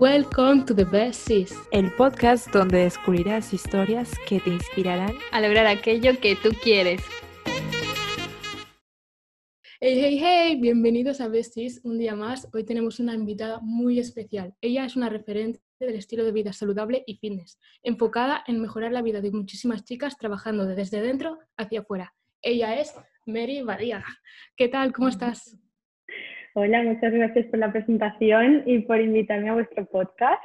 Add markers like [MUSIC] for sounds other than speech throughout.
Welcome to the Best Sis, el podcast donde descubrirás historias que te inspirarán a lograr aquello que tú quieres. Hey, hey, hey, bienvenidos a Besties un día más. Hoy tenemos una invitada muy especial. Ella es una referente del estilo de vida saludable y fitness, enfocada en mejorar la vida de muchísimas chicas trabajando desde dentro hacia afuera. Ella es Mary Badía. ¿Qué tal? ¿Cómo estás? Hola, muchas gracias por la presentación y por invitarme a vuestro podcast.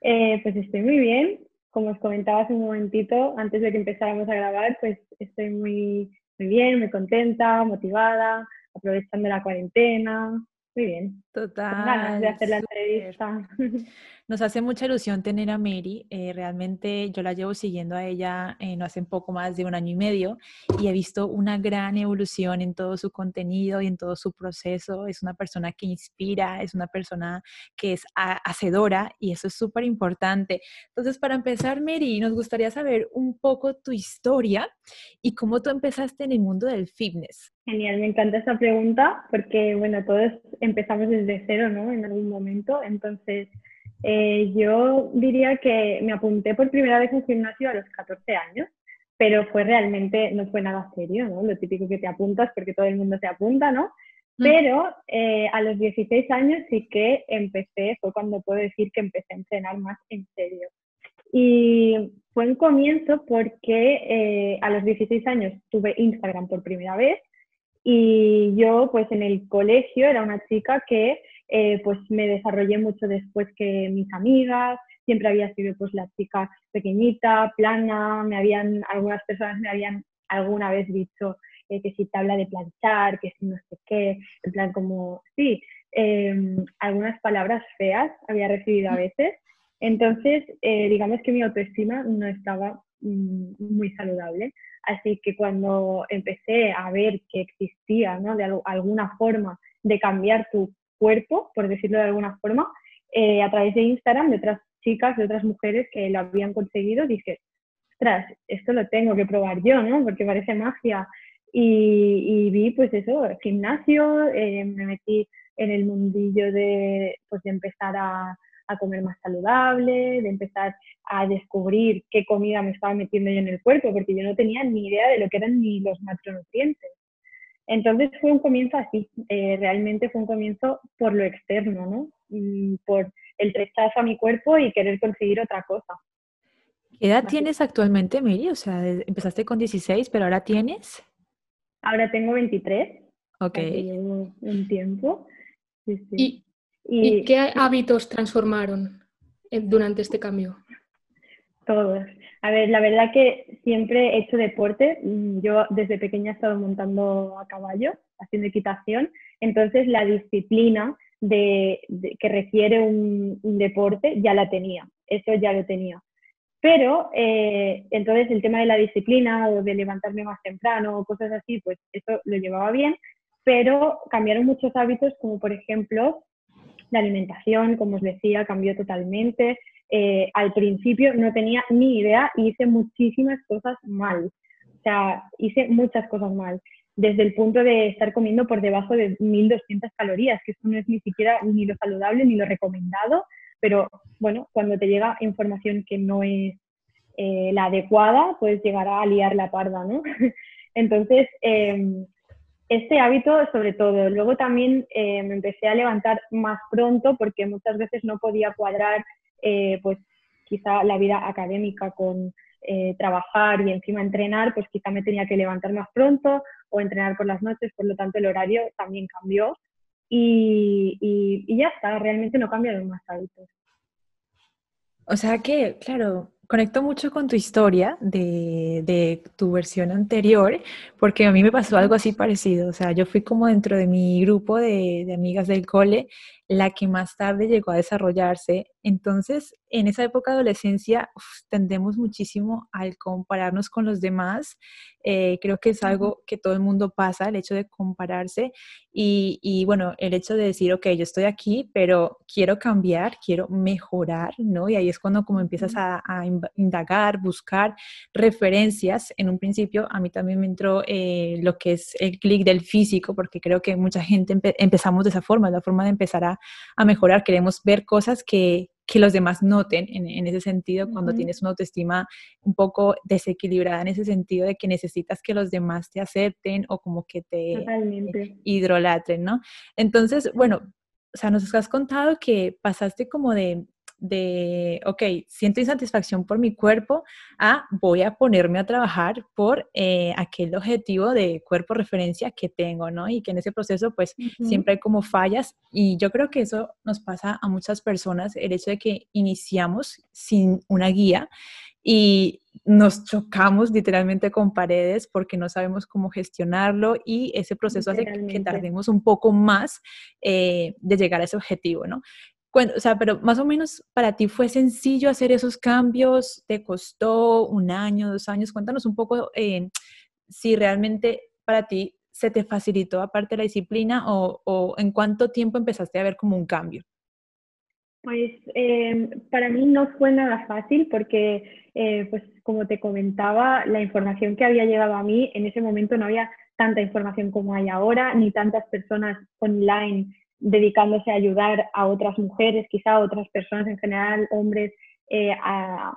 Eh, pues estoy muy bien. Como os comentaba hace un momentito, antes de que empezáramos a grabar, pues estoy muy, muy bien, muy contenta, motivada, aprovechando la cuarentena. Muy bien. Total. ganas de hacer la entrevista. [LAUGHS] Nos hace mucha ilusión tener a Mary. Eh, realmente yo la llevo siguiendo a ella eh, no hace poco más de un año y medio y he visto una gran evolución en todo su contenido y en todo su proceso. Es una persona que inspira, es una persona que es hacedora y eso es súper importante. Entonces, para empezar, Mary, nos gustaría saber un poco tu historia y cómo tú empezaste en el mundo del fitness. Genial, me encanta esa pregunta porque, bueno, todos empezamos desde cero, ¿no? En algún momento. Entonces, eh, yo diría que me apunté por primera vez en gimnasio a los 14 años, pero fue realmente, no fue nada serio, ¿no? Lo típico que te apuntas porque todo el mundo se apunta, ¿no? Mm. Pero eh, a los 16 años sí que empecé, fue cuando puedo decir que empecé a entrenar más en serio. Y fue un comienzo porque eh, a los 16 años tuve Instagram por primera vez y yo pues en el colegio era una chica que eh, pues me desarrollé mucho después que mis amigas, siempre había sido pues la chica pequeñita, plana, me habían, algunas personas me habían alguna vez dicho eh, que si te habla de planchar, que si no sé qué, en plan como, sí, em, algunas palabras feas había recibido a veces. Entonces, eh, digamos que mi autoestima no estaba mm, muy saludable. Así que cuando empecé a ver que existía, ¿no? De alguna forma de cambiar tu cuerpo, por decirlo de alguna forma, eh, a través de Instagram de otras chicas, de otras mujeres que lo habían conseguido, dije, ostras, esto lo tengo que probar yo, ¿no? Porque parece magia. Y, vi, pues eso, gimnasio, eh, me metí en el mundillo de, pues, de empezar a, a comer más saludable, de empezar a descubrir qué comida me estaba metiendo yo en el cuerpo, porque yo no tenía ni idea de lo que eran ni los macronutrientes. Entonces fue un comienzo así, eh, realmente fue un comienzo por lo externo, ¿no? Mm, por el rechazo a mi cuerpo y querer conseguir otra cosa. ¿Qué edad tienes actualmente, Miri? O sea, empezaste con 16, pero ahora tienes... Ahora tengo 23. Ok. un tiempo. ¿Y, ¿Y qué hábitos transformaron durante este cambio? Todos. A ver, la verdad que siempre he hecho deporte. Yo desde pequeña he estado montando a caballo, haciendo equitación. Entonces la disciplina de, que requiere un, deporte ya la tenía. Eso ya lo tenía. Pero eh, entonces el tema de la disciplina o de levantarme más temprano o cosas así, pues eso lo llevaba bien. Pero cambiaron muchos hábitos, como por ejemplo la alimentación, como os decía, cambió totalmente. Eh, al principio no tenía ni idea y hice muchísimas cosas mal. O sea, hice muchas cosas mal. Desde el punto de estar comiendo por debajo de 1.200 calorías, que eso no es ni siquiera ni lo saludable ni lo recomendado, pero bueno, cuando te llega información que no es eh, la adecuada, puedes llegar a liar la parda, ¿no? [LAUGHS] Entonces, em, este hábito sobre todo. Luego también eh, me empecé a levantar más pronto porque muchas veces no podía cuadrar eh, pues quizá la vida académica con eh, trabajar y encima entrenar, pues quizá me tenía que levantar más pronto o entrenar por las noches, por lo tanto el horario también cambió y, y ya está, realmente no cambiaron más hábitos. O sea que, claro, conecto mucho con tu historia de, tu versión anterior, porque a mí me pasó algo así parecido. O sea, yo fui como dentro de mi grupo de, de amigas del cole la que más tarde llegó a desarrollarse. Entonces, en esa época de adolescencia tendemos muchísimo al compararnos con los demás. Eh, creo que es algo que todo el mundo pasa, el hecho de compararse y, y, bueno, el hecho de decir, ok, yo estoy aquí, pero quiero cambiar, quiero mejorar, ¿no? Y ahí es cuando como empiezas a, a indagar, buscar referencias. En un principio a mí también me entró eh, lo que es el clic del físico, porque creo que mucha gente empezamos de esa forma, la forma de empezar a a mejorar, queremos ver cosas que, que los demás noten en, ese sentido cuando tienes una autoestima un poco desequilibrada en ese sentido de que necesitas que los demás te acepten o como que te hidrolatren, ¿no? Entonces, bueno, o sea, nos has contado que pasaste como de de, ok, siento insatisfacción por mi cuerpo, a voy a ponerme a trabajar por eh, aquel objetivo de cuerpo referencia que tengo, ¿no? Y que en ese proceso pues siempre hay como fallas y yo creo que eso nos pasa a muchas personas, el hecho de que iniciamos sin una guía y nos chocamos literalmente con paredes porque no sabemos cómo gestionarlo y ese proceso hace que tardemos un poco más eh, de llegar a ese objetivo, ¿no? O sea, pero más o menos para ti fue sencillo hacer esos cambios, te costó un año, dos años, cuéntanos un poco eh, si realmente para ti se te facilitó aparte la disciplina o, en cuánto tiempo empezaste a ver como un cambio. Pues eh, para mí no fue nada fácil porque, eh, pues como te comentaba, la información que había llegado a mí en ese momento no había tanta información como hay ahora, ni tantas personas online dedicándose a ayudar a otras mujeres, quizá a otras personas en general, hombres, eh, a,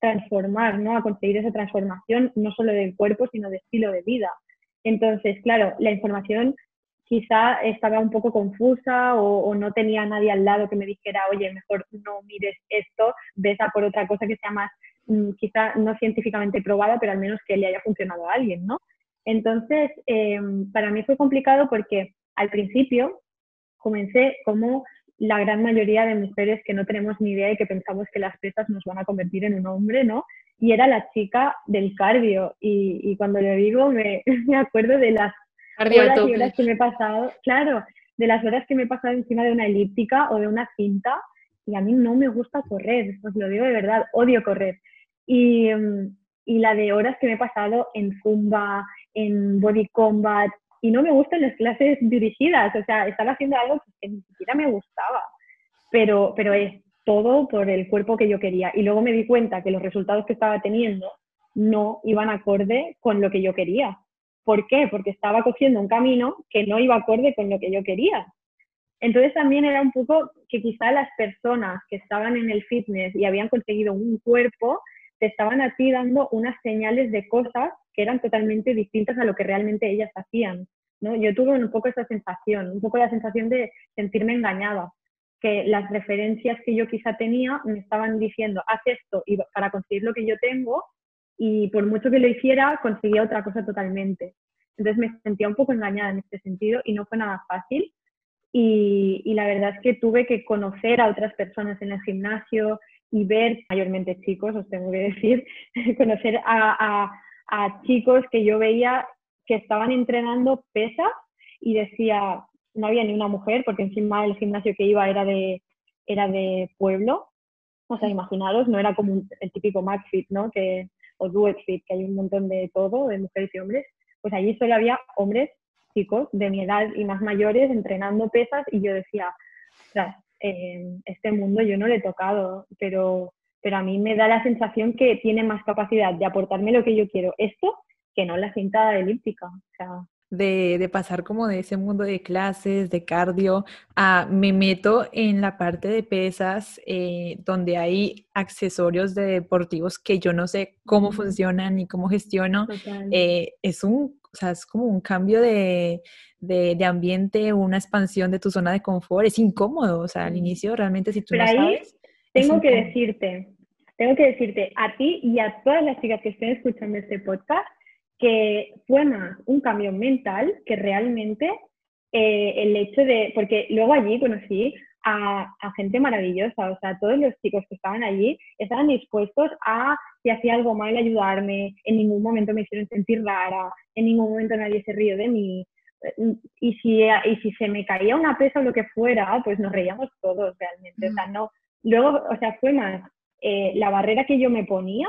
transformar, ¿no? a conseguir esa transformación, no solo del cuerpo, sino de estilo de vida. Entonces, claro, la información quizá estaba un poco confusa o, no tenía nadie al lado que me dijera, oye, mejor no mires esto, ves por otra cosa que sea más, mm, quizá no científicamente probada, pero al menos que le haya funcionado a alguien, ¿no? Entonces, em, para mí fue complicado porque al principio comencé como la gran mayoría de mujeres que no tenemos ni idea y que pensamos que las pesas nos van a convertir en un hombre, ¿no? Y era la chica del cardio. Y, cuando le digo, me, [LAUGHS] me, acuerdo de las horas y horas que me he pasado, claro, de las horas que me he pasado encima de una elíptica o de una cinta. Y a mí no me gusta correr, os lo digo de verdad, odio correr. Y, y la de horas que me he pasado en zumba, en body combat, y no me gustan las clases dirigidas, o sea, estaba haciendo algo que ni siquiera me gustaba, pero, pero es todo por el cuerpo que yo quería. Y luego me di cuenta que los resultados que estaba teniendo no iban acorde con lo que yo quería. ¿Por qué? Porque estaba cogiendo un camino que no iba acorde con lo que yo quería. Entonces también era un poco que quizá las personas que estaban en el fitness y habían conseguido un cuerpo, te estaban a ti dando unas señales de cosas que eran totalmente distintas a lo que realmente ellas hacían. ¿no? Yo tuve un poco esa sensación, un poco la sensación de sentirme engañada, que las referencias que yo quizá tenía me estaban diciendo, haz esto y para conseguir lo que yo tengo, y por mucho que lo hiciera, conseguía otra cosa totalmente. Entonces me sentía un poco engañada en este sentido y no fue nada fácil. Y, y, la verdad es que tuve que conocer a otras personas en el gimnasio y ver, mayormente chicos, os tengo que decir, [LAUGHS] conocer a, a chicos que yo veía que estaban entrenando pesas y decía, no había ni una mujer, porque encima el gimnasio que iba era de, era de pueblo. O sea, imaginaros, no era como el típico McFit, ¿no? Que, o DuetFit, que hay un montón de todo, de mujeres y hombres. Pues allí solo había hombres, chicos, de mi edad y más mayores, entrenando pesas y yo decía, tras, este mundo yo no le he tocado, pero pero a mí me da la sensación que tiene más capacidad de aportarme lo que yo quiero esto que no la cinta elíptica. O sea, de, pasar como de ese mundo de clases, de cardio, a me meto en la parte de pesas, eh, donde hay accesorios de deportivos que yo no sé cómo funcionan ni cómo gestiono. Eh, es un, o sea, es como un cambio de, de, de, ambiente, una expansión de tu zona de confort. Es incómodo, o sea, al inicio realmente si tú no sabes tengo que decirte, tengo que decirte a ti y a todas las chicas que estén escuchando este podcast que fue más un cambio mental que realmente eh, el hecho de, porque luego allí conocí a, gente maravillosa, o sea, todos los chicos que estaban allí estaban dispuestos a, si hacía algo mal, ayudarme, en ningún momento me hicieron sentir rara, en ningún momento nadie se rió de mí, y si, y si se me caía una pesa o lo que fuera, pues nos reíamos todos realmente, o sea, no, Luego, o sea, fue más eh, la barrera que yo me ponía,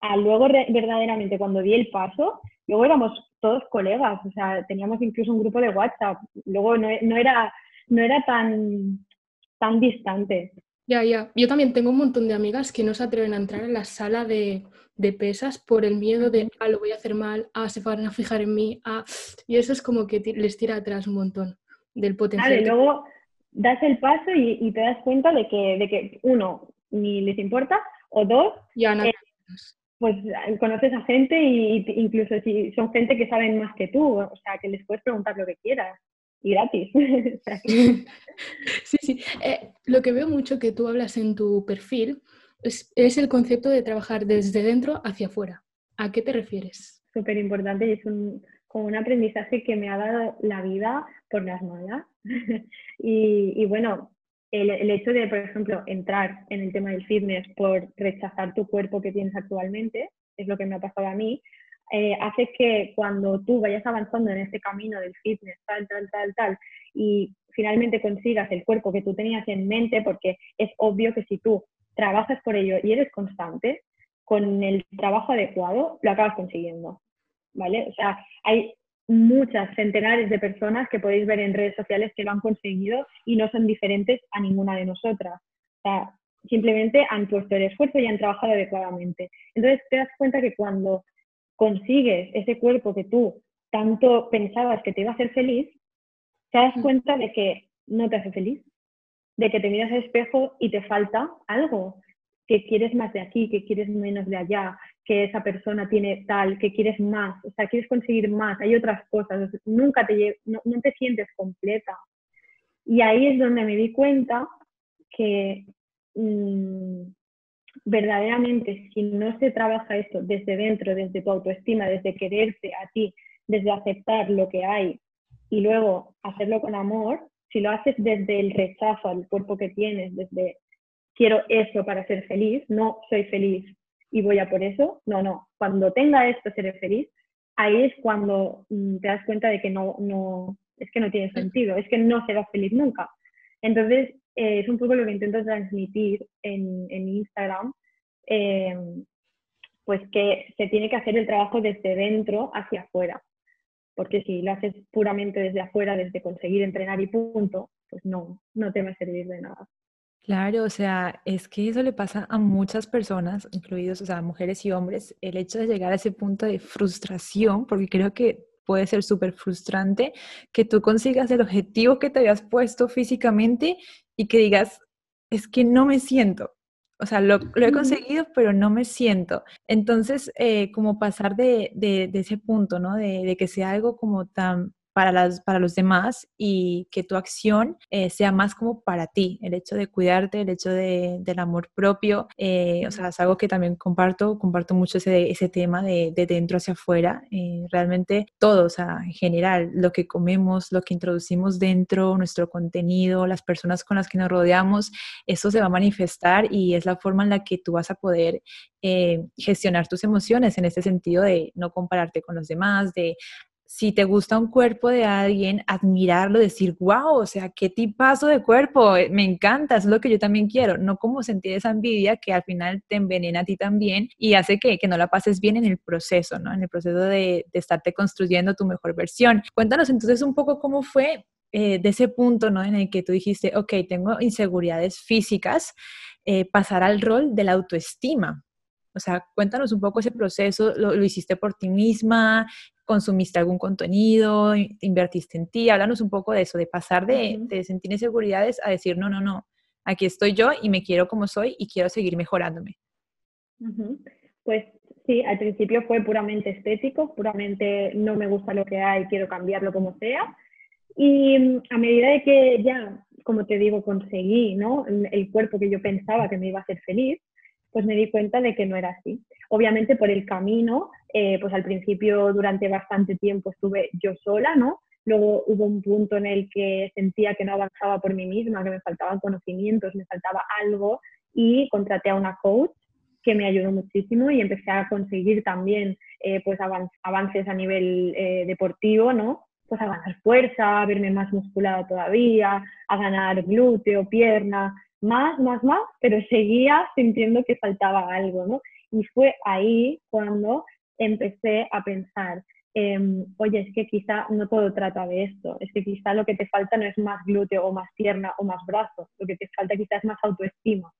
a luego verdaderamente cuando di el paso, luego éramos todos colegas, o sea, teníamos incluso un grupo de WhatsApp, luego no, no era, no era tan, tan distante. Ya, ya. Yo también tengo un montón de amigas que no se atreven a entrar en la sala de, de pesas por el miedo de, ah, lo voy a hacer mal, ah, se van a fijar en mí, ah, y eso es como que les tira atrás un montón del potencial. luego, das el paso y, te das cuenta de que, de que, uno, ni les importa, o dos, ya no. Eh, pues conoces a gente y incluso si son gente que saben más que tú, o sea, que les puedes preguntar lo que quieras y gratis. [LAUGHS] [LAUGHS] sí, sí. Eh, lo que veo mucho que tú hablas en tu perfil es, es, el concepto de trabajar desde dentro hacia afuera. ¿A qué te refieres? Súper importante y es un, como un aprendizaje que me ha dado la vida por las malas. [LAUGHS] y, y, bueno, el, el, hecho de, por ejemplo, entrar en el tema del fitness por rechazar tu cuerpo que tienes actualmente, es lo que me ha pasado a mí, eh, hace que cuando tú vayas avanzando en este camino del fitness, tal, tal, tal, tal, y finalmente consigas el cuerpo que tú tenías en mente, porque es obvio que si tú trabajas por ello y eres constante, con el trabajo adecuado, lo acabas consiguiendo. ¿Vale? O sea, hay muchas, centenares de personas que podéis ver en redes sociales que lo han conseguido y no son diferentes a ninguna de nosotras. O sea, simplemente han puesto el esfuerzo y han trabajado adecuadamente. Entonces te das cuenta que cuando consigues ese cuerpo que tú tanto pensabas que te iba a hacer feliz, te das mm. cuenta de que no te hace feliz, de que te miras al espejo y te falta algo, que quieres más de aquí, que quieres menos de allá, que esa persona tiene tal, que quieres más, o sea, quieres conseguir más, hay otras cosas, nunca te, no, no te sientes completa. Y ahí es donde me di cuenta que mmm, verdaderamente, si no se trabaja esto desde dentro, desde tu autoestima, desde quererte a ti, desde aceptar lo que hay y luego hacerlo con amor, si lo haces desde el rechazo al cuerpo que tienes, desde quiero eso para ser feliz, no soy feliz y voy a por eso, no, no, cuando tenga esto seré feliz, ahí es cuando mm, te das cuenta de que no, no, es que no tiene sentido, es que no serás feliz nunca. Entonces, eh, es un poco lo que intento transmitir en, en Instagram, eh, pues que se tiene que hacer el trabajo desde dentro hacia afuera, porque si lo haces puramente desde afuera, desde conseguir entrenar y punto, pues no, no te va a servir de nada. Claro, o sea, es que eso le pasa a muchas personas, incluidos, o sea, mujeres y hombres, el hecho de llegar a ese punto de frustración, porque creo que puede ser súper frustrante que tú consigas el objetivo que te habías puesto físicamente y que digas, es que no me siento. O sea, lo, he conseguido, pero no me siento. Entonces, eh, como pasar de, de, ese punto, ¿no? De, de, que sea algo como tan para, las, para los demás y que tu acción eh, sea más como para ti, el hecho de cuidarte, el hecho de, del amor propio, eh, o sea, es algo que también comparto, comparto mucho ese, ese tema de, de dentro hacia afuera, eh, realmente todo, o sea, en general, lo que comemos, lo que introducimos dentro, nuestro contenido, las personas con las que nos rodeamos, eso se va a manifestar y es la forma en la que tú vas a poder gestionar tus emociones en ese sentido de no compararte con los demás, de si te gusta un cuerpo de alguien, admirarlo, decir, wow, o sea, qué tipazo de cuerpo, eh, me encanta, es lo que yo también quiero, no como sentir esa envidia que al final te envenena a ti también y hace que, que no la pases bien en el proceso, ¿no? En el proceso de, de estarte construyendo tu mejor versión. Cuéntanos entonces un poco cómo fue eh, de ese punto, ¿no? En el que tú dijiste, ok, tengo inseguridades físicas, eh, pasar al rol de la autoestima. O sea, cuéntanos un poco ese proceso, ¿lo, lo hiciste por ti misma? consumiste algún contenido, invertiste en ti, háblanos un poco de eso, de pasar de, sentir inseguridades a decir, no, no, no, aquí estoy yo y me quiero como soy y quiero seguir mejorándome. Pues sí, al principio fue puramente estético, puramente no me gusta lo que hay, quiero cambiarlo como sea. Y mm, a medida de que ya, como te digo, conseguí ¿no? el cuerpo que yo pensaba que me iba a hacer feliz, pues me di cuenta de que no era así. Obviamente por el camino, eh, pues al principio durante bastante tiempo estuve yo sola, ¿no? Luego hubo un punto en el que sentía que no avanzaba por mí misma, que me faltaban conocimientos, me faltaba algo y contraté a una coach que me ayudó muchísimo y empecé a conseguir también eh, pues avances a nivel eh, deportivo, ¿no? Pues a ganar fuerza, a verme más musculada todavía, a ganar glúteo, pierna, más, más, más, pero seguía sintiendo que faltaba algo, ¿no? Y fue ahí cuando empecé a pensar, em, oye, es que quizá no todo trata de esto, es que quizá lo que te falta no es más glúteo o más pierna o más brazo, lo que te falta quizás es más autoestima.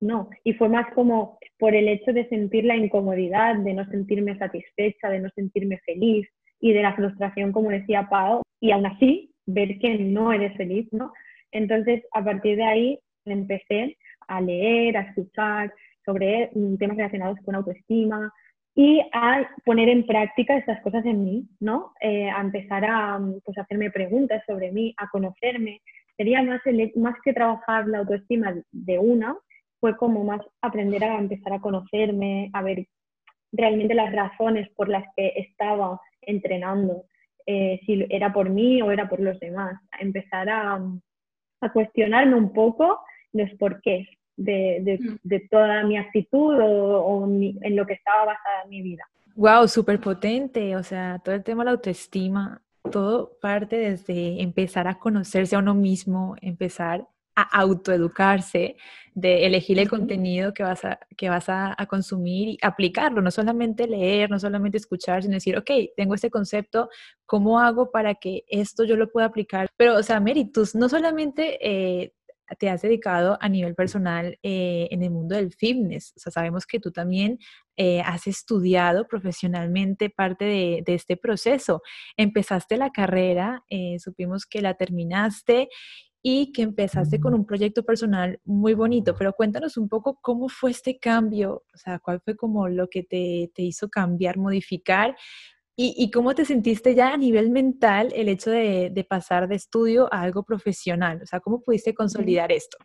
No, y fue más como por el hecho de sentir la incomodidad, de no sentirme satisfecha, de no sentirme feliz y de la frustración, como decía Pau, y aún así ver que no eres feliz, ¿no? Entonces, a partir de ahí empecé a leer, a escuchar sobre mm, temas relacionados con autoestima y a poner en práctica estas cosas en mí, ¿no? Eh, a empezar a mm, pues, hacerme preguntas sobre mí, a conocerme. Sería más, más que trabajar la autoestima de una, fue como más aprender a empezar a conocerme, a ver realmente las razones por las que estaba entrenando, eh, si era por mí o era por los demás, a empezar a, a cuestionarme un poco los porqués de, de, mm. de toda mi actitud o, en lo que estaba basada mi vida. Wow, súper potente, o sea, todo el tema de la autoestima, todo parte desde empezar a conocerse a uno mismo, empezar a autoeducarse, de elegir el contenido que vas, a, que vas a, consumir y aplicarlo, no solamente leer, no solamente escuchar, sino decir, ok, tengo este concepto, ¿cómo hago para que esto yo lo pueda aplicar? Pero, o sea, Meritus, no solamente eh, te has dedicado a nivel personal eh, en el mundo del fitness. O sea, sabemos que tú también eh, has estudiado profesionalmente parte de, este proceso. Empezaste la carrera, eh, supimos que la terminaste y que empezaste con un proyecto personal muy bonito, pero cuéntanos un poco cómo fue este cambio, o sea, cuál fue como lo que te, te hizo cambiar, modificar ¿Y, cómo te sentiste ya a nivel mental el hecho de, pasar de estudio a algo profesional? O sea, ¿cómo pudiste consolidar esto?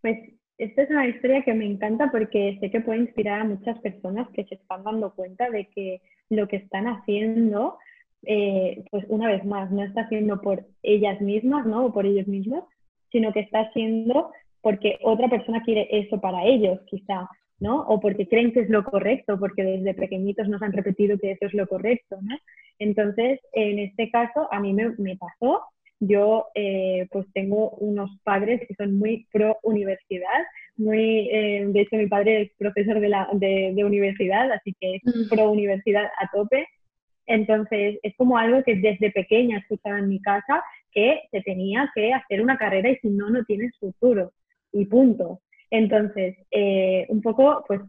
Pues esta es una historia que me encanta porque sé que puede inspirar a muchas personas que se están dando cuenta de que lo que están haciendo, eh, pues una vez más, no está haciendo por ellas mismas, ¿no? O por ellos mismos, sino que está haciendo porque otra persona quiere eso para ellos, quizá. ¿No? O porque creen que es lo correcto, porque desde pequeñitos nos han repetido que eso es lo correcto, ¿no? Entonces, en este caso, a mí me, pasó. Yo, eh, pues, tengo unos padres que son muy pro universidad, muy, eh, de hecho, mi padre es profesor de, la, de, universidad, así que es mm. pro universidad a tope. Entonces, es como algo que desde pequeña escuchaba en mi casa, que se tenía que hacer una carrera y si no, no tienes futuro. Y punto. Entonces, eh, un poco, pues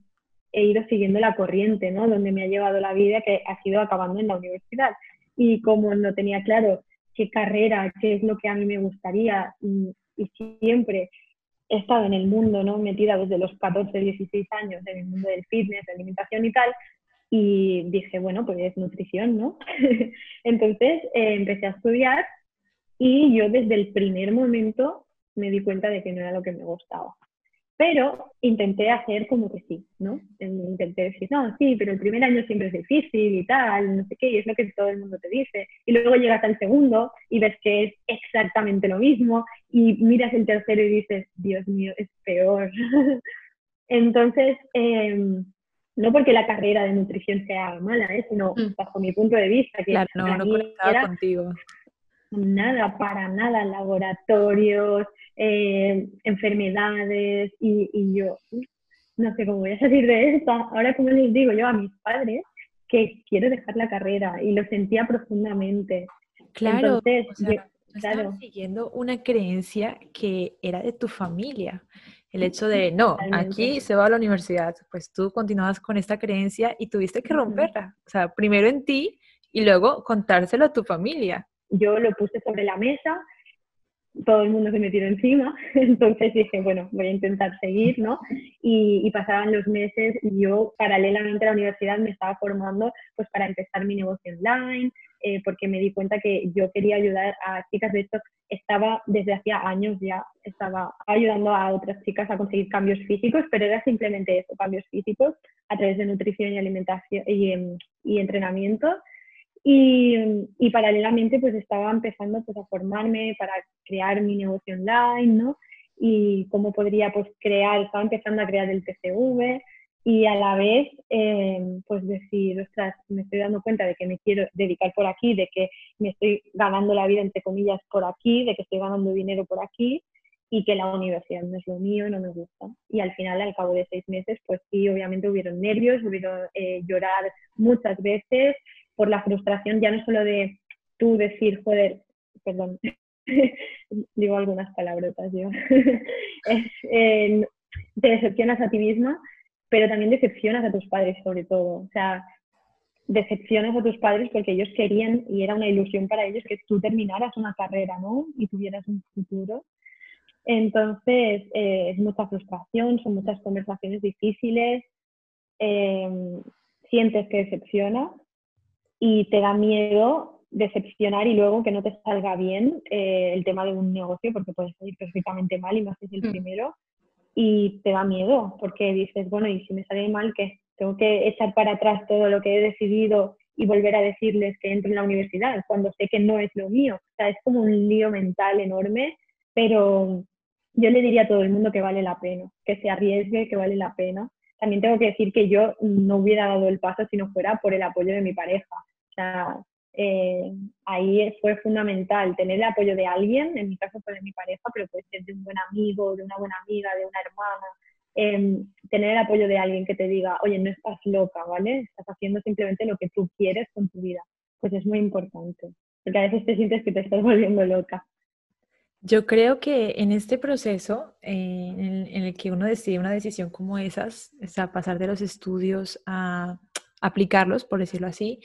he ido siguiendo la corriente, ¿no? Donde me ha llevado la vida, que ha sido acabando en la universidad. Y como no tenía claro qué carrera, qué es lo que a mí me gustaría, y, siempre he estado en el mundo, ¿no? Metida desde los 14, 16 años en el mundo del fitness, de alimentación y tal, y dije, bueno, pues es nutrición, ¿no? [LAUGHS] Entonces eh, empecé a estudiar y yo desde el primer momento me di cuenta de que no era lo que me gustaba. Pero intenté hacer como que sí, ¿no? Intenté decir, no, sí, pero el primer año siempre es difícil y tal, no sé qué, y es lo que todo el mundo te dice. Y luego llegas al segundo y ves que es exactamente lo mismo, y miras el tercero y dices, Dios mío, es peor. [LAUGHS] Entonces, em, no porque la carrera de nutrición sea mala, ¿eh? sino mm. bajo mi punto de vista, que claro, no, no conectaba contigo. Nada, para nada, laboratorios, eh, enfermedades y, yo no sé cómo voy a salir de esta. Ahora, como les digo yo a mis padres, que quiero dejar la carrera y lo sentía profundamente. Claro, Entonces, siguiendo una creencia que era de tu familia. El hecho de, no, aquí se va a la universidad, pues tú continuabas con esta creencia y tuviste que romperla. O sea, primero en ti y luego contárselo a tu familia. Yo lo puse sobre la mesa todo el mundo se metió encima, [LAUGHS] entonces dije, bueno, voy a intentar seguir, ¿no? Y, pasaban los meses y yo paralelamente a la universidad me estaba formando pues para empezar mi negocio online, eh, porque me di cuenta que yo quería ayudar a chicas, de hecho estaba desde hacía años ya, estaba ayudando a otras chicas a conseguir cambios físicos, pero era simplemente eso, cambios físicos a través de nutrición y alimentación y, y entrenamiento. Y, paralelamente pues estaba empezando pues a formarme para crear mi negocio online, ¿no? Y cómo podría pues crear, estaba empezando a crear el TCV y a la vez eh, pues decir, ostras, me estoy dando cuenta de que me quiero dedicar por aquí, de que me estoy ganando la vida entre comillas por aquí, de que estoy ganando dinero por aquí y que la universidad no es lo mío, no me gusta. Y al final, al cabo de seis meses, pues sí, obviamente hubieron nervios, hubieron eh, llorar muchas veces, por la frustración, ya no solo de tú decir, joder, perdón, [LAUGHS] digo algunas palabrotas yo, [LAUGHS] eh, te decepcionas a ti misma, pero también decepcionas a tus padres sobre todo. O sea, decepcionas a tus padres porque ellos querían y era una ilusión para ellos que tú terminaras una carrera, ¿no? Y tuvieras un futuro. Entonces, eh, es mucha frustración, son muchas conversaciones difíciles, em, sientes que decepciona y te da miedo decepcionar y luego que no te salga bien eh, el tema de un negocio, porque puede salir perfectamente mal y no haces el mm. primero, y te da miedo, porque dices, bueno, y si me sale mal, ¿qué? Tengo que echar para atrás todo lo que he decidido y volver a decirles que entro en la universidad cuando sé que no es lo mío. O sea, es como un lío mental enorme, pero yo le diría a todo el mundo que vale la pena, que se arriesgue, que vale la pena. También tengo que decir que yo no hubiera dado el paso si no fuera por el apoyo de mi pareja. O sea, eh, ahí fue fundamental tener el apoyo de alguien, en mi caso fue de mi pareja, pero puede ser de un buen amigo, de una buena amiga, de una hermana, Em, tener el apoyo de alguien que te diga, oye, no estás loca, ¿vale? Estás haciendo simplemente lo que tú quieres con tu vida. Pues es muy importante, porque a veces te sientes que te estás volviendo loca. Yo creo que en este proceso eh, en, el, que uno decide una decisión como esas, o sea, pasar de los estudios a aplicarlos, por decirlo así,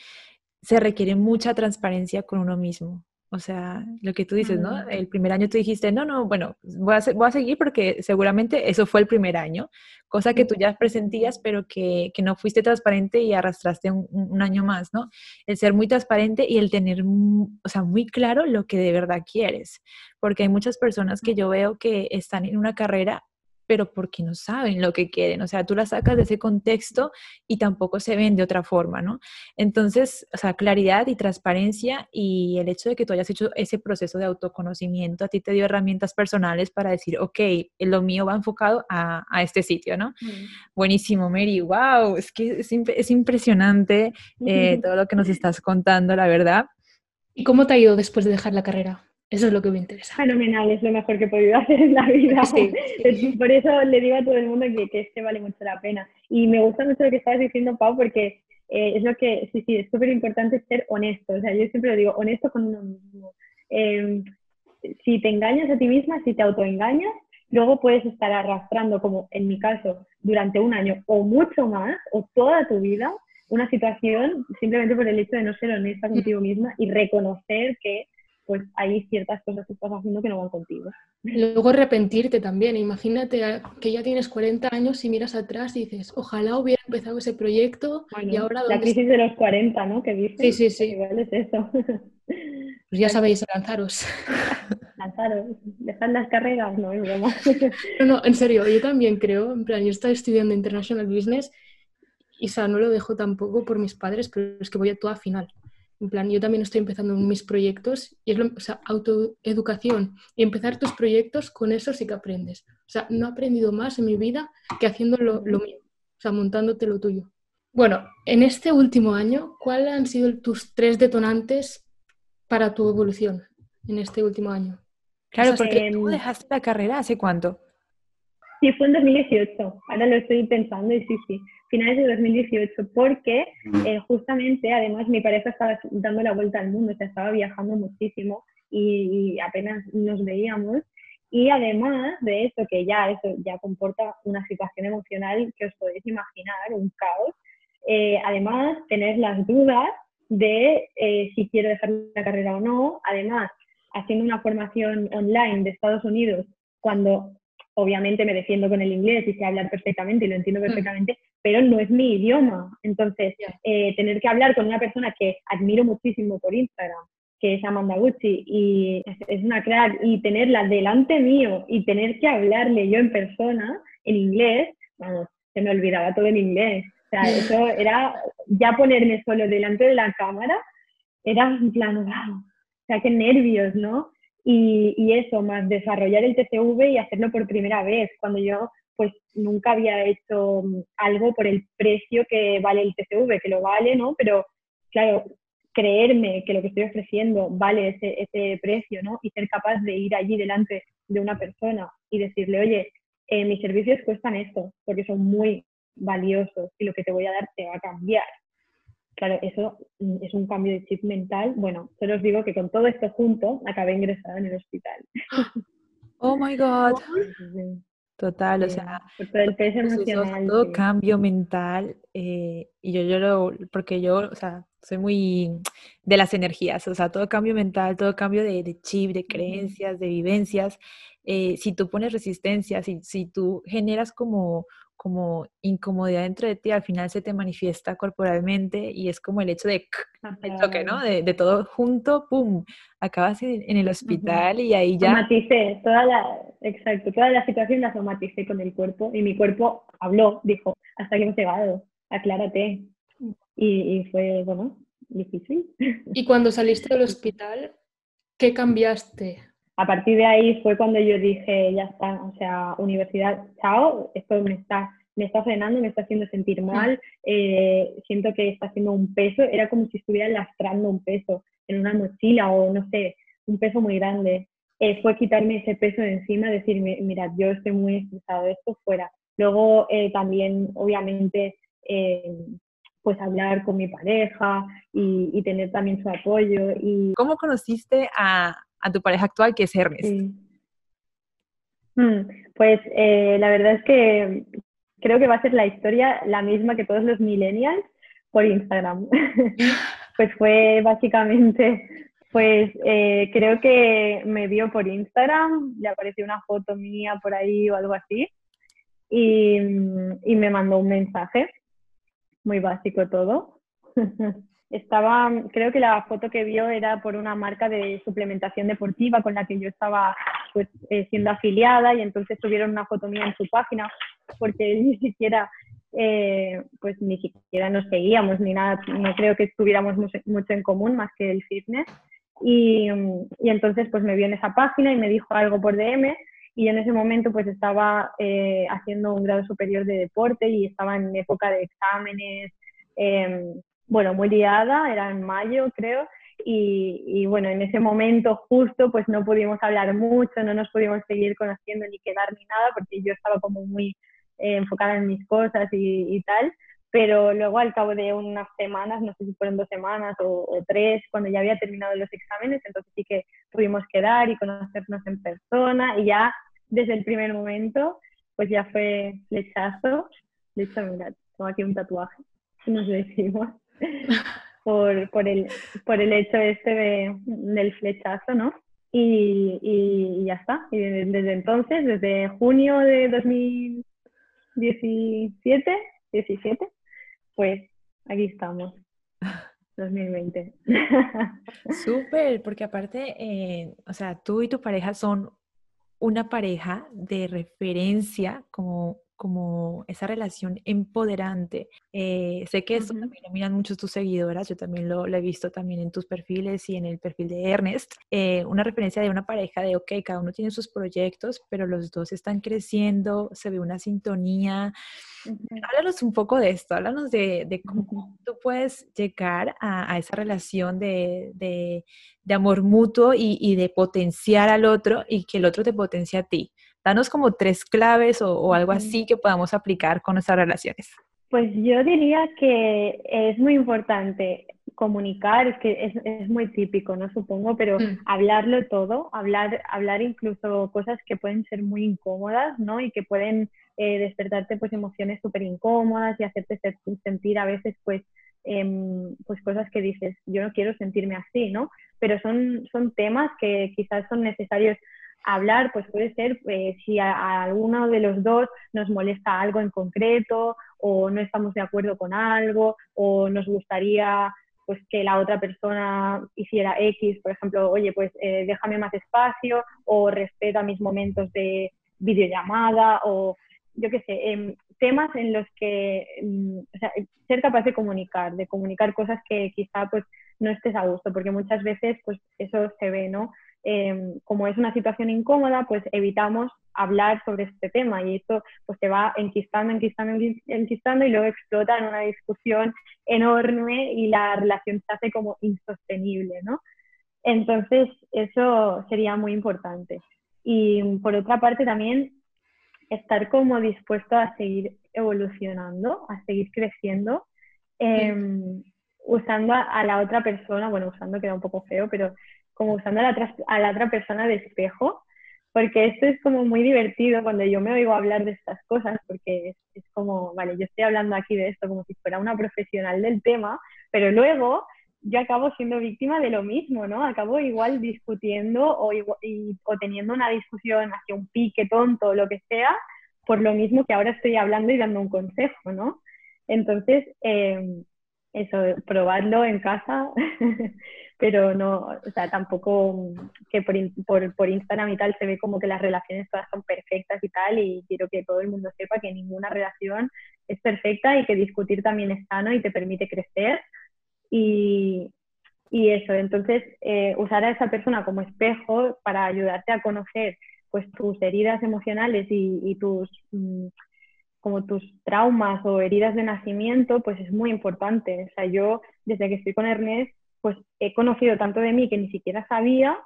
se requiere mucha transparencia con uno mismo. O sea, lo que tú dices, ¿no? Mm. El primer año tú dijiste, no, no, bueno, voy a, voy a seguir porque seguramente eso fue el primer año, cosa que tú ya presentías, pero que, que no fuiste transparente y arrastraste un, un, año más, ¿no? El ser muy transparente y el tener, o sea, muy claro lo que de verdad quieres, porque hay muchas personas que yo veo que están en una carrera pero porque no saben lo que quieren. O sea, tú la sacas de ese contexto y tampoco se ven de otra forma, ¿no? Entonces, o sea, claridad y transparencia y el hecho de que tú hayas hecho ese proceso de autoconocimiento a ti te dio herramientas personales para decir, ok, lo mío va enfocado a, este sitio, ¿no? Mm. Buenísimo, Mary. Wow, es que es, impresionante eh, todo lo que nos estás contando, la verdad. ¿Y cómo te ha ido después de dejar la carrera? Eso es lo que me interesa. Fenomenal, es lo mejor que he podido [LAUGHS] hacer en la vida. Por eso le digo a todo el mundo que, que este vale mucho la pena. Y me gusta mucho lo que estabas diciendo, Pau, porque eh, es lo que, sí, sí, es súper importante ser honesto. O sea, yo siempre lo digo, honesto con uno mismo. Em, si te engañas a ti misma, si te autoengañas, luego puedes estar arrastrando, como en mi caso, durante un año o mucho más, o toda tu vida, una situación simplemente por el hecho de no ser honesta contigo misma y reconocer que pues hay ciertas cosas que estás haciendo que no van contigo. Luego arrepentirte también. Imagínate que ya tienes 40 años y miras atrás y dices, ojalá hubiera empezado ese proyecto y ahora... La crisis de los 40, ¿no? Que dices. Sí, sí, sí. Igual es eso. [LAUGHS] Pues ya sabéis, lanzaros. [LAUGHS] lanzaros. Dejad las carreras, no es broma. [LAUGHS] no, no, en serio, yo también creo, en plan, yo estoy estudiando International Business y o sea, no lo dejo tampoco por mis padres, pero es que voy a toda final. En plan, yo también estoy empezando mis proyectos y es lo, o sea, autoeducación y empezar tus proyectos con eso sí que aprendes. O sea, no he aprendido más en mi vida que haciendo lo, mío, o sea, montándote lo tuyo. Bueno, en este último año, ¿cuáles han sido tus tres detonantes para tu evolución en este último año? Claro, porque tú dejaste la carrera hace cuánto? Sí, fue en 2018. Ahora lo estoy pensando y sí, sí finales de 2018, porque eh, justamente, además, mi pareja estaba dando la vuelta al mundo, o estaba viajando muchísimo y, apenas nos veíamos. Y además de eso, que ya eso ya comporta una situación emocional que os podéis imaginar, un caos, eh, además tener las dudas de eh, si quiero dejar la carrera o no, además haciendo una formación online de Estados Unidos cuando obviamente me defiendo con el inglés y sé hablar perfectamente y lo entiendo mm. perfectamente, pero no es mi idioma. Entonces, eh, tener que hablar con una persona que admiro muchísimo por Instagram, que es Amanda Gucci, y es, una crack, y tenerla delante mío y tener que hablarle yo en persona, en inglés, vamos, se me olvidaba todo en inglés. O sea, [LAUGHS] eso era ya ponerme solo delante de la cámara, era en plan, wow, o sea, qué nervios, ¿no? Y, y, eso, más desarrollar el TCV y hacerlo por primera vez, cuando yo pues nunca había hecho mm, algo por el precio que vale el TCV, que lo vale, ¿no? Pero claro, creerme que lo que estoy ofreciendo vale ese, ese precio, ¿no? Y ser capaz de ir allí delante de una persona y decirle, oye, eh, mis servicios cuestan esto, porque son muy valiosos y lo que te voy a dar te va a cambiar. Claro, eso mm, es un cambio de chip mental. Bueno, solo os digo que con todo esto junto acabé ingresada en el hospital. [GASPS] Oh my God. [LAUGHS] Total, o sea, el peso emocional. Todo cambio mental, eh, y yo lloro porque yo, o sea, soy muy de las energías, o sea, todo cambio mental, todo cambio de, chip, de creencias, de vivencias, eh, si tú pones resistencia, si, si tú generas como como incomodidad dentro de ti, al final se te manifiesta corporalmente y es como el hecho de [LAUGHS] el choque, ¿no? De, de, todo junto, ¡pum! Acabas en, el hospital y ahí ya... Somaticé, toda la, exacto, toda la situación la somaticé con el cuerpo y mi cuerpo habló, dijo, hasta que hemos llegado, aclárate. Y, y fue, bueno, difícil. Y cuando [LAUGHS] saliste del hospital, ¿qué cambiaste? A partir de ahí fue cuando yo dije, ya está, o sea, universidad, chao, esto me está, me está frenando, me está haciendo sentir mal, eh, siento que está haciendo un peso, era como si estuviera lastrando un peso en una mochila o no sé, un peso muy grande. Eh, fue quitarme ese peso de encima, decirme, mira, yo estoy muy estresado, esto fuera. Luego eh, también, obviamente, pues hablar con mi pareja y, y, tener también su apoyo. Y... ¿Cómo conociste a, a tu pareja actual, que es Hermes? Mm, pues eh, la verdad es que creo que va a ser la historia la misma que todos los millennials por Instagram. [LAUGHS] pues fue básicamente, pues eh, creo que me vio por Instagram, le apareció una foto mía por ahí o algo así y, y me mandó un mensaje, muy básico todo. [LAUGHS] estaba, creo que la foto que vio era por una marca de suplementación deportiva con la que yo estaba pues, eh, siendo afiliada y entonces tuvieron una foto mía en su página porque [LAUGHS] ni siquiera, eh, pues ni siquiera nos seguíamos ni nada, no creo que tuviéramos mucho, en común más que el fitness. Y, y, entonces pues me vio en esa página y me dijo algo por DM y en ese momento pues estaba eh, haciendo un grado superior de deporte y estaba en época de exámenes, eh, bueno, muy liada, era en mayo creo, y, bueno, en ese momento justo pues no pudimos hablar mucho, no nos pudimos seguir conociendo ni quedar ni nada, porque yo estaba como muy eh, enfocada en mis cosas y, tal, pero luego al cabo de unas semanas, no sé si fueron dos semanas o, tres, cuando ya había terminado los exámenes, entonces sí que pudimos quedar y conocernos en persona y ya desde el primer momento pues ya fue flechazo, de hecho mira, tengo aquí un tatuaje, nos decimos por, por, el, por el hecho este de, del flechazo, ¿no? Y, y, ya está. Y desde, entonces, desde junio de 2017, 17, pues aquí estamos. 2020. [LAUGHS] Súper, porque aparte, eh, o sea, tú y tu pareja son una pareja de referencia como como esa relación empoderante. Eh, sé que esto también lo miran muchos tus seguidoras, yo también lo, he visto también en tus perfiles y en el perfil de Ernest, eh, una referencia de una pareja de, ok, cada uno tiene sus proyectos, pero los dos están creciendo, se ve una sintonía. Háblanos un poco de esto, háblanos de, cómo tú puedes llegar a, esa relación de, de, amor mutuo y, y de potenciar al otro y que el otro te potencie a ti. Danos como tres claves o, algo así que podamos aplicar con nuestras relaciones. Pues yo diría que es muy importante comunicar, es que es, muy típico, ¿no? Supongo, pero mm. hablarlo todo, hablar, hablar incluso cosas que pueden ser muy incómodas, ¿no? Y que pueden eh, despertarte pues emociones súper incómodas y hacerte sentir a veces pues, em, pues cosas que dices, yo no quiero sentirme así, ¿no? Pero son, son temas que quizás son necesarios hablar, pues puede ser eh, si a, alguno de los dos nos molesta algo en concreto o no estamos de acuerdo con algo o nos gustaría pues que la otra persona hiciera X, por ejemplo, oye, pues eh, déjame más espacio o respeta mis momentos de videollamada o yo qué sé, em, temas en los que, mm, ser capaz de comunicar, de comunicar cosas que quizá pues no estés a gusto, porque muchas veces pues eso se ve, ¿no? Em, como es una situación incómoda, pues evitamos hablar sobre este tema y esto pues se va enquistando, enquistando, enquistando y luego explota en una discusión enorme y la relación se hace como insostenible, ¿no? Entonces, eso sería muy importante. Y por otra parte también estar como dispuesto a seguir evolucionando, a seguir creciendo, em, usando a, la otra persona, bueno, usando queda un poco feo, pero como usando a la, otra persona de espejo porque esto es como muy divertido cuando yo me oigo hablar de estas cosas, porque es, como, vale, yo estoy hablando aquí de esto como si fuera una profesional del tema, pero luego yo acabo siendo víctima de lo mismo, ¿no? Acabo igual discutiendo o, teniendo una discusión hacia un pique tonto o lo que sea, por lo mismo que ahora estoy hablando y dando un consejo, ¿no? Entonces, eh, eso, probarlo en casa, [LAUGHS] pero no, o sea, tampoco que por, por, por, Instagram y tal se ve como que las relaciones todas son perfectas y tal, y quiero que todo el mundo sepa que ninguna relación es perfecta y que discutir también es sano y te permite crecer. Y, y eso, entonces, eh, usar a esa persona como espejo para ayudarte a conocer pues tus heridas emocionales y, y tus... Mm, como tus traumas o heridas de nacimiento, pues es muy importante. O sea, yo desde que estoy con Ernest, pues he conocido tanto de mí que ni siquiera sabía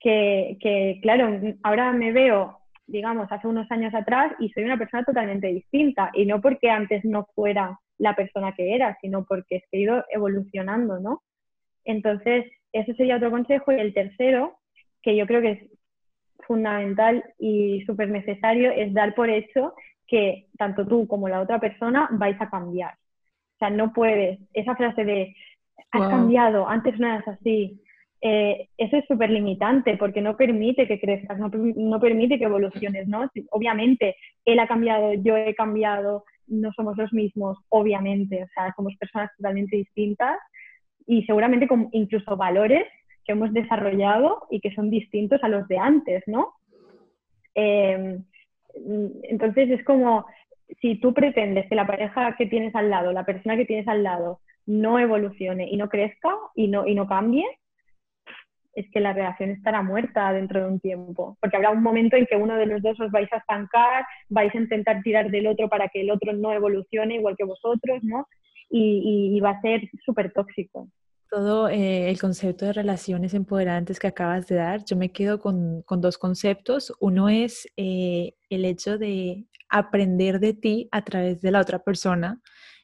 que, que, claro, ahora me veo, digamos, hace unos años atrás y soy una persona totalmente distinta. Y no porque antes no fuera la persona que era, sino porque he ido evolucionando, ¿no? Entonces, ese sería otro consejo. Y el tercero, que yo creo que es fundamental y súper necesario, es dar por hecho que tanto tú como la otra persona vais a cambiar. O sea, no puedes, esa frase de, has cambiado, antes no eras así, eh, eso es súper limitante porque no permite que crezcas, no, no, permite que evoluciones, ¿no? Obviamente, él ha cambiado, yo he cambiado, no somos los mismos, obviamente, o sea, somos personas totalmente distintas y seguramente con incluso valores que hemos desarrollado y que son distintos a los de antes, ¿no? Eh, Mm, entonces es como si tú pretendes que la pareja que tienes al lado, la persona que tienes al lado, no evolucione y no crezca y no, y no cambie, es que la relación estará muerta dentro de un tiempo. Porque habrá un momento en que uno de los dos os vais a estancar, vais a intentar tirar del otro para que el otro no evolucione igual que vosotros, ¿no? Y, va a ser súper tóxico todo eh, el concepto de relaciones empoderantes que acabas de dar, yo me quedo con, con dos conceptos. Uno es eh, el hecho de aprender de ti a través de la otra persona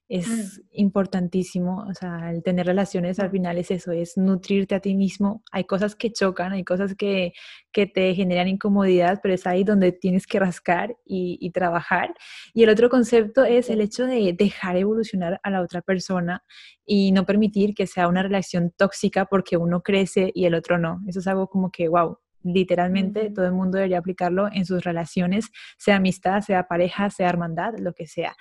Mm. es importantísimo, o sea, el tener relaciones al final es eso, es nutrirte a ti mismo. Hay cosas que chocan, hay cosas que, que te generan incomodidad, pero es ahí donde tienes que rascar y, y, trabajar. Y el otro concepto es el hecho de dejar evolucionar a la otra persona y no permitir que sea una relación tóxica porque uno crece y el otro no. Eso es algo como que, wow, literalmente todo el mundo debería aplicarlo en sus relaciones, sea amistad, sea pareja, sea hermandad, lo que sea.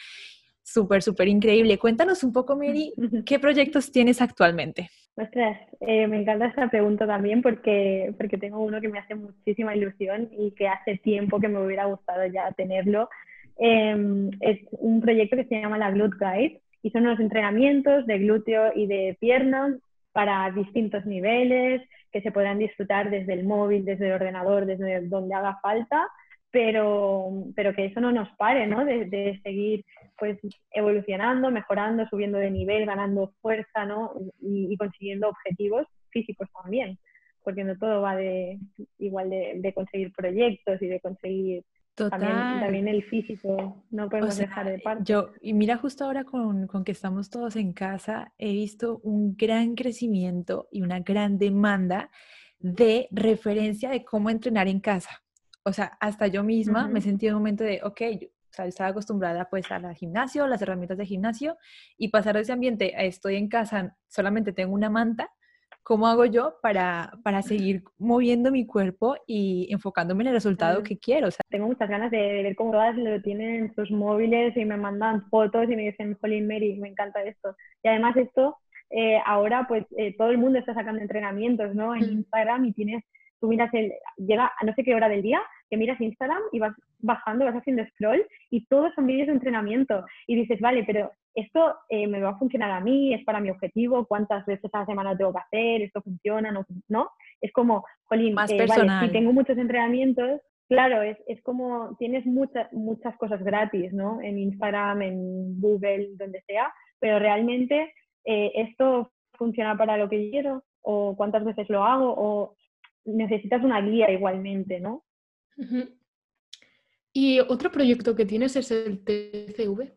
Súper, súper increíble. Cuéntanos un poco, Mary, [LAUGHS] ¿qué proyectos tienes actualmente? Ostras, eh, me encanta esta pregunta también porque, porque tengo uno que me hace muchísima ilusión y que hace tiempo que me hubiera gustado ya tenerlo. Em, es un proyecto que se llama la Glute Guide y son unos entrenamientos de glúteo y de piernas para distintos niveles que se podrán disfrutar desde el móvil, desde el ordenador, desde donde haga falta pero, pero que eso no nos pare, ¿no? De, de, seguir pues evolucionando, mejorando, subiendo de nivel, ganando fuerza, ¿no? Y, y, consiguiendo objetivos físicos también, porque no todo va de igual de, de conseguir proyectos y de conseguir también, también, el físico, no podemos dejar de parte. Yo, y mira, justo ahora con, con, que estamos todos en casa, he visto un gran crecimiento y una gran demanda de referencia de cómo entrenar en casa o sea, hasta yo misma me sentí en un momento de, ok, yo, o sea, estaba acostumbrada pues al gimnasio, las herramientas de gimnasio y pasar de ese ambiente a estoy en casa, solamente tengo una manta, ¿cómo hago yo para, para seguir moviendo mi cuerpo y enfocándome en el resultado que quiero? O sea, tengo muchas ganas de, ver cómo todas lo tienen en sus móviles y me mandan fotos y me dicen, Jolín Mary, me encanta esto. Y además esto, eh, ahora pues eh, todo el mundo está sacando entrenamientos, ¿no? En Instagram y tienes tú miras el, llega a no sé qué hora del día, que miras Instagram y vas bajando, vas haciendo scroll y todos son vídeos de entrenamiento. Y dices, vale, pero esto eh, me va a funcionar a mí, es para mi objetivo, cuántas veces a la semana tengo que hacer, esto funciona, no, ¿no? Es como, jolín, Más eh, vale, si tengo muchos entrenamientos, claro, es, es como, tienes muchas, muchas cosas gratis, ¿no? En Instagram, en Google, donde sea, pero realmente eh, esto funciona para lo que quiero o cuántas veces lo hago o necesitas una guía igualmente, ¿no? Y otro proyecto que tienes es el TCV.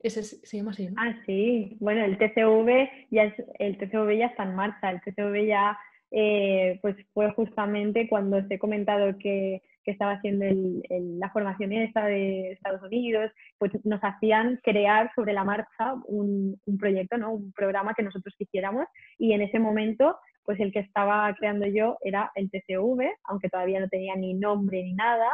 Ese se llama así, ¿no? Ah, sí. Bueno, el TCV ya, es, el TCV ya está en marcha. El TCV ya eh, pues fue justamente cuando os he comentado que, que estaba haciendo la formación esta de Estados Unidos, pues nos hacían crear sobre la marcha un, proyecto, ¿no? un programa que nosotros quisiéramos y en ese momento pues el que estaba creando yo era el TCV, aunque todavía no tenía ni nombre ni nada,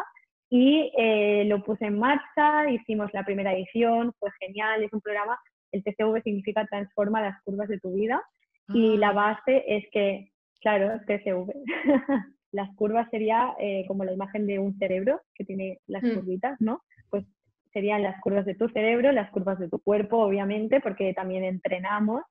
y eh, lo puse en marcha, hicimos la primera edición, fue genial, es un programa, el TCV significa transforma las curvas de tu vida, y la ah. base es que, claro, TCV. [LAUGHS] las curvas sería eh, como la imagen de un cerebro que tiene las mm. curvitas, ¿no? Pues serían las curvas de tu cerebro, las curvas de tu cuerpo, obviamente, porque también entrenamos,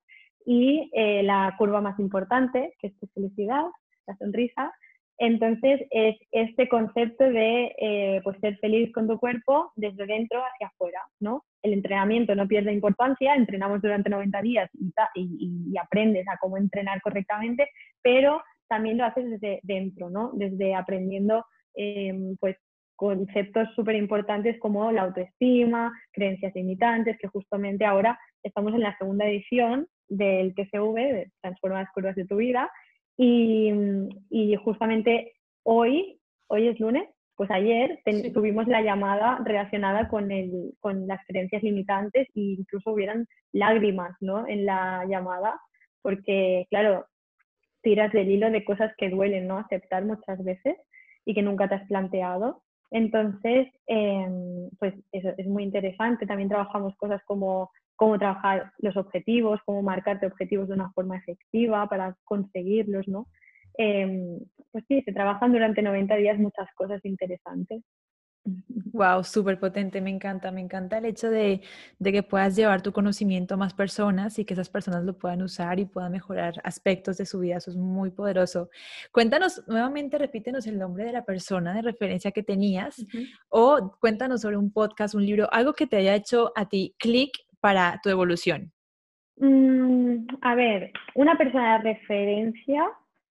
y eh, la curva más importante, que es tu felicidad, la sonrisa. Entonces, es este concepto de eh, pues ser feliz con tu cuerpo desde dentro hacia afuera, ¿no? El entrenamiento no pierde importancia, entrenamos durante 90 días y, aprendes a cómo entrenar correctamente, pero también lo haces desde dentro, ¿no? Desde aprendiendo em, pues conceptos súper importantes como la autoestima, creencias limitantes, que justamente ahora estamos en la segunda edición del TCV, de Transforma las curvas de tu vida, y, y justamente hoy, hoy es lunes, pues ayer tuvimos la llamada relacionada con, el, con las creencias limitantes e incluso hubieran lágrimas ¿no? en la llamada, porque claro, tiras del hilo de cosas que duelen, ¿no? Aceptar muchas veces y que nunca te has planteado. Entonces, em, pues eso es muy interesante. También trabajamos cosas como cómo trabajar los objetivos, cómo marcarte objetivos de una forma efectiva para conseguirlos, ¿no? Em, pues sí, se trabajan durante 90 días muchas cosas interesantes. [LAUGHS] Wow, súper potente, me encanta, me encanta el hecho de, que puedas llevar tu conocimiento a más personas y que esas personas lo puedan usar y puedan mejorar aspectos de su vida, eso es muy poderoso. Cuéntanos, nuevamente repítenos el nombre de la persona de referencia que tenías o cuéntanos sobre un podcast, un libro, algo que te haya hecho a ti clic para tu evolución. Mm, a ver, una persona de referencia,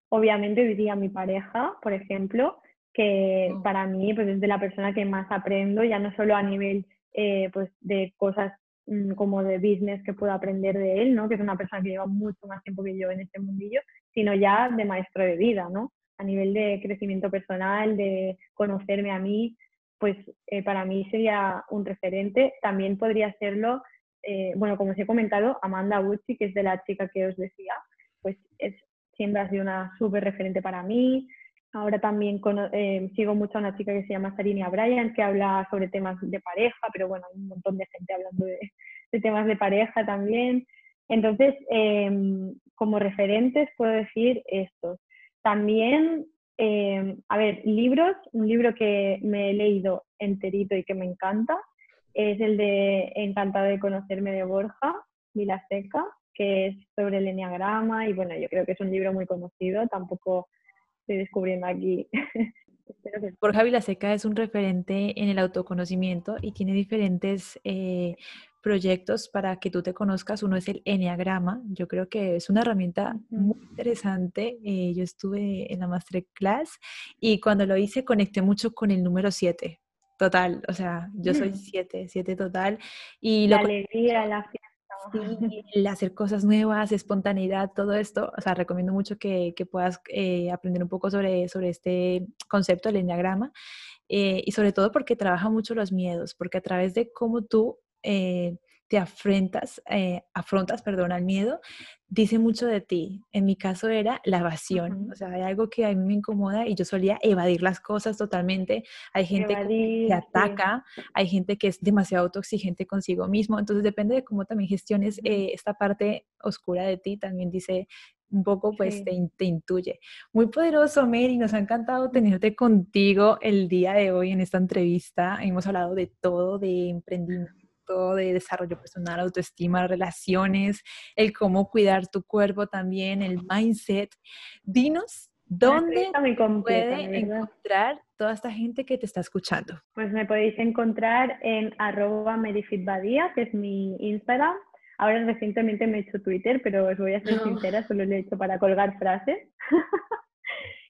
obviamente diría mi pareja, por ejemplo, que mm. para mí pues es de la persona que más aprendo, ya no solo a nivel eh, pues de cosas mm, como de business que puedo aprender de él, ¿no? que es una persona que lleva mucho más tiempo que yo en este mundillo, sino ya de maestro de vida, ¿no? a nivel de crecimiento personal, de conocerme a mí, pues eh, para mí sería un referente. También podría serlo, eh, bueno, como os he comentado, Amanda Gucci, que es de la chica que os decía, pues es, siempre ha sido una súper referente para mí. Ahora también eh, sigo mucho a una chica que se llama Sarinia Bryan, que habla sobre temas de pareja, pero bueno, hay un montón de gente hablando de, temas de pareja también. Entonces, em, como referentes puedo decir estos. También, em, a ver, libros, un libro que me he leído enterito y que me encanta, es el de Encantado de conocerme de Borja Vilaseca, que es sobre el enneagrama y bueno, yo creo que es un libro muy conocido, tampoco estoy descubriendo aquí. [LAUGHS] Borja Vilaseca es un referente en el autoconocimiento y tiene diferentes eh, proyectos para que tú te conozcas. Uno es el Enneagrama. Yo creo que es una herramienta muy interesante. Eh, yo estuve en la masterclass y cuando lo hice conecté mucho con el número 7. Total, o sea, yo soy 7, mm. 7 total. Y la alegría, la fiesta el hacer cosas nuevas, espontaneidad, todo esto, o sea, recomiendo mucho que, que puedas eh, aprender un poco sobre, sobre este concepto del enneagrama eh, y sobre todo porque trabaja mucho los miedos, porque a través de cómo tú eh, te afrentas, eh, afrontas, perdón, al miedo, dice mucho de ti. En mi caso era la evasión, o sea, hay algo que a mí me incomoda y yo solía evadir las cosas totalmente. Hay gente que ataca, hay gente que es demasiado autoexigente consigo mismo, entonces depende de cómo también gestiones eh, esta parte oscura de ti, también dice un poco pues te, te, intuye. Muy poderoso, Mary, nos ha encantado tenerte contigo el día de hoy en esta entrevista. Hemos hablado de todo, de emprendimiento de desarrollo personal, autoestima, relaciones, el cómo cuidar tu cuerpo también, el mindset. Dinos dónde puede encontrar toda esta gente que te está escuchando. Pues me podéis encontrar en arroba medifitbadía, que es mi Instagram. Ahora recientemente me he hecho Twitter, pero os voy a ser sincera, solo lo he hecho para colgar frases. [LAUGHS]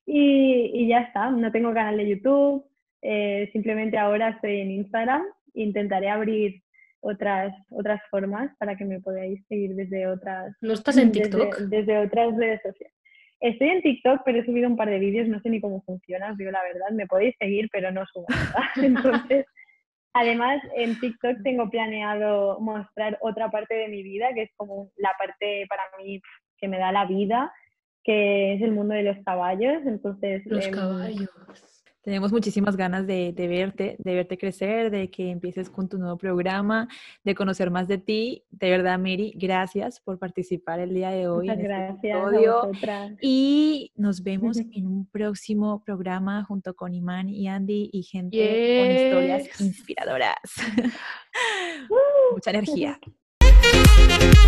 y, y, ya está, no tengo canal de YouTube, eh, simplemente ahora estoy en Instagram. Intentaré abrir otras, otras formas para que me podáis seguir desde otras... ¿No estás en TikTok? Desde, otras redes sociales. Estoy en TikTok, pero he subido un par de vídeos, no sé ni cómo funciona, os digo la verdad, me podéis seguir, pero no subo nada. [LAUGHS] Entonces, además, en TikTok tengo planeado mostrar otra parte de mi vida, que es como la parte para mí que me da la vida, que es el mundo de los caballos. Entonces, Los em, caballos. Tenemos muchísimas ganas de, de verte, de verte crecer, de que empieces con tu nuevo programa, de conocer más de ti. De verdad, Mary, gracias por participar el día de hoy muchas en este gracias. Y nos vemos [LAUGHS] en un próximo programa junto con Iman y Andy y gente con historias inspiradoras. [LAUGHS] Mucha energía. [LAUGHS]